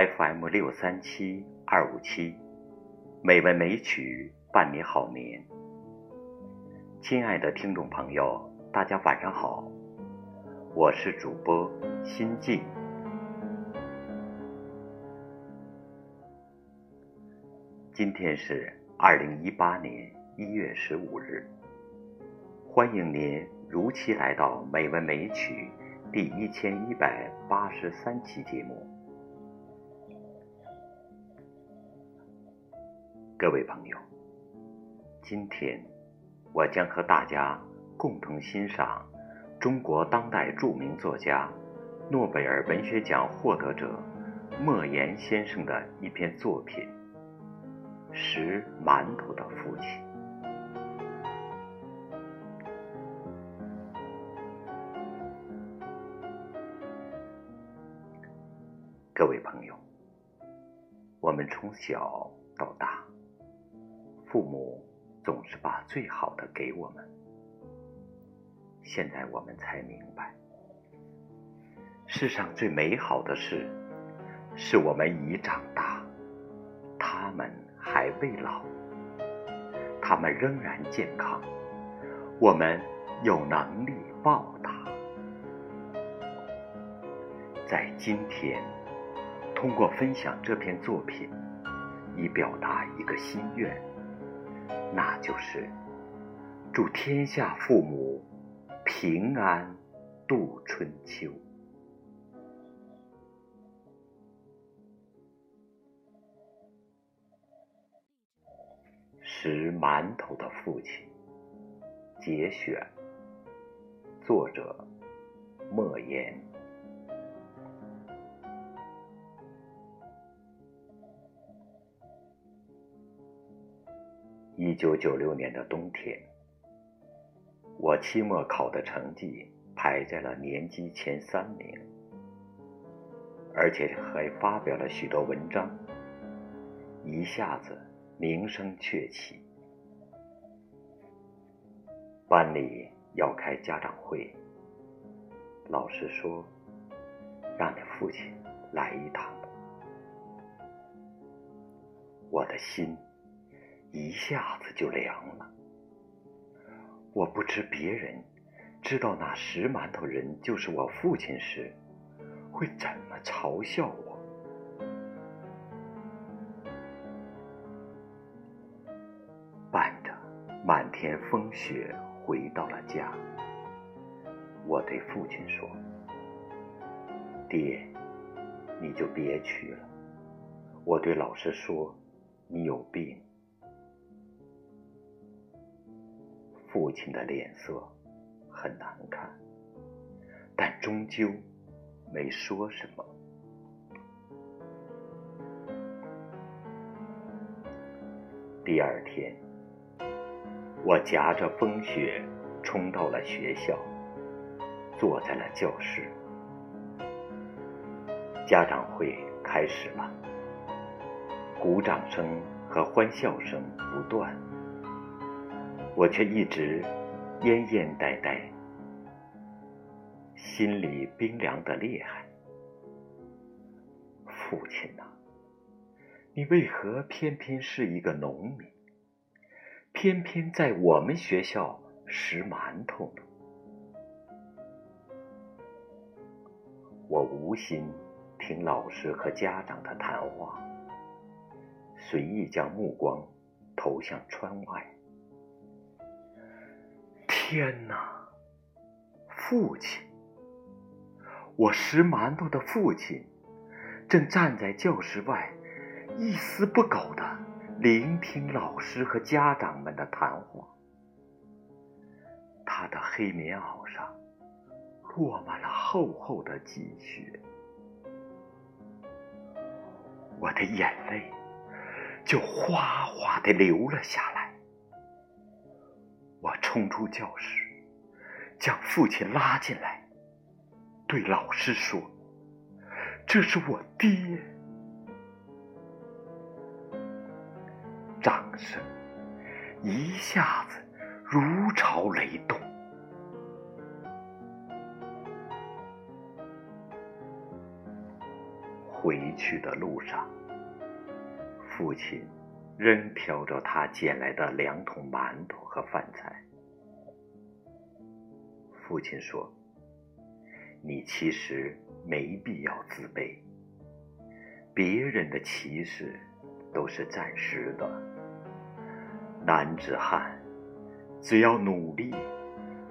FM 六三七二五七，美文美曲伴你好眠。亲爱的听众朋友，大家晚上好，我是主播心静。今天是二零一八年一月十五日，欢迎您如期来到《美文美曲》第一千一百八十三期节目。各位朋友，今天我将和大家共同欣赏中国当代著名作家、诺贝尔文学奖获得者莫言先生的一篇作品《拾馒头的父亲》。各位朋友，我们从小到大。父母总是把最好的给我们。现在我们才明白，世上最美好的事，是我们已长大，他们还未老，他们仍然健康，我们有能力报答。在今天，通过分享这篇作品，以表达一个心愿。那就是祝天下父母平安度春秋。拾馒头的父亲，节选，作者莫言。一九九六年的冬天，我期末考的成绩排在了年级前三名，而且还发表了许多文章，一下子名声鹊起。班里要开家长会，老师说：“让你父亲来一趟。”我的心。一下子就凉了。我不知别人知道那石馒头人就是我父亲时，会怎么嘲笑我。伴着漫天风雪回到了家，我对父亲说：“爹，你就别去了。”我对老师说：“你有病。”父亲的脸色很难看，但终究没说什么。第二天，我夹着风雪冲到了学校，坐在了教室。家长会开始了，鼓掌声和欢笑声不断。我却一直奄奄呆呆，心里冰凉的厉害。父亲呐，你为何偏偏是一个农民，偏偏在我们学校拾馒头呢？我无心听老师和家长的谈话，随意将目光投向窗外。天哪！父亲，我拾馒头的父亲，正站在教室外，一丝不苟的聆听老师和家长们的谈话。他的黑棉袄上落满了厚厚的积雪，我的眼泪就哗哗的流了下来。我冲出教室，将父亲拉进来，对老师说：“这是我爹。”掌声一下子如潮雷动。回去的路上，父亲仍挑着他捡来的两桶馒头和饭菜。父亲说：“你其实没必要自卑，别人的歧视都是暂时的。男子汉，只要努力，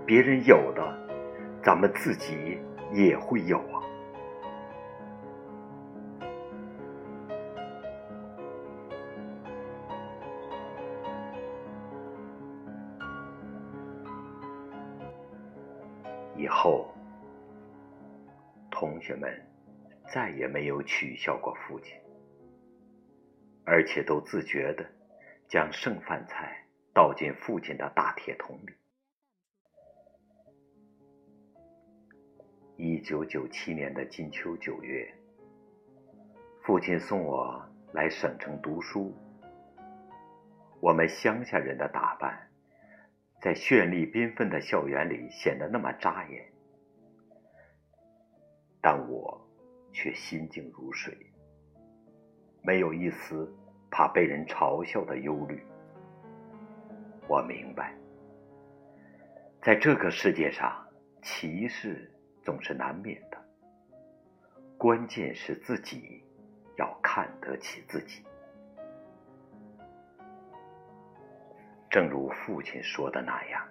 别人有的，咱们自己也会有啊。”同学们再也没有取笑过父亲，而且都自觉的将剩饭菜倒进父亲的大铁桶里。一九九七年的金秋九月，父亲送我来省城读书。我们乡下人的打扮。在绚丽缤纷的校园里显得那么扎眼，但我却心静如水，没有一丝怕被人嘲笑的忧虑。我明白，在这个世界上，歧视总是难免的，关键是自己要看得起自己。正如父亲说的那样，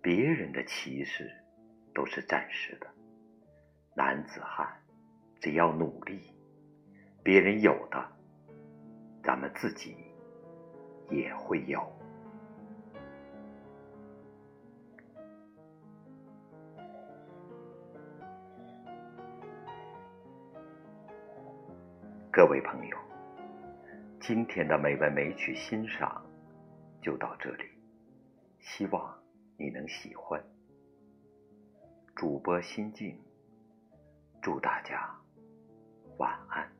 别人的歧视都是暂时的。男子汉只要努力，别人有的，咱们自己也会有。各位朋友，今天的美文美曲欣赏。就到这里，希望你能喜欢。主播心静，祝大家晚安。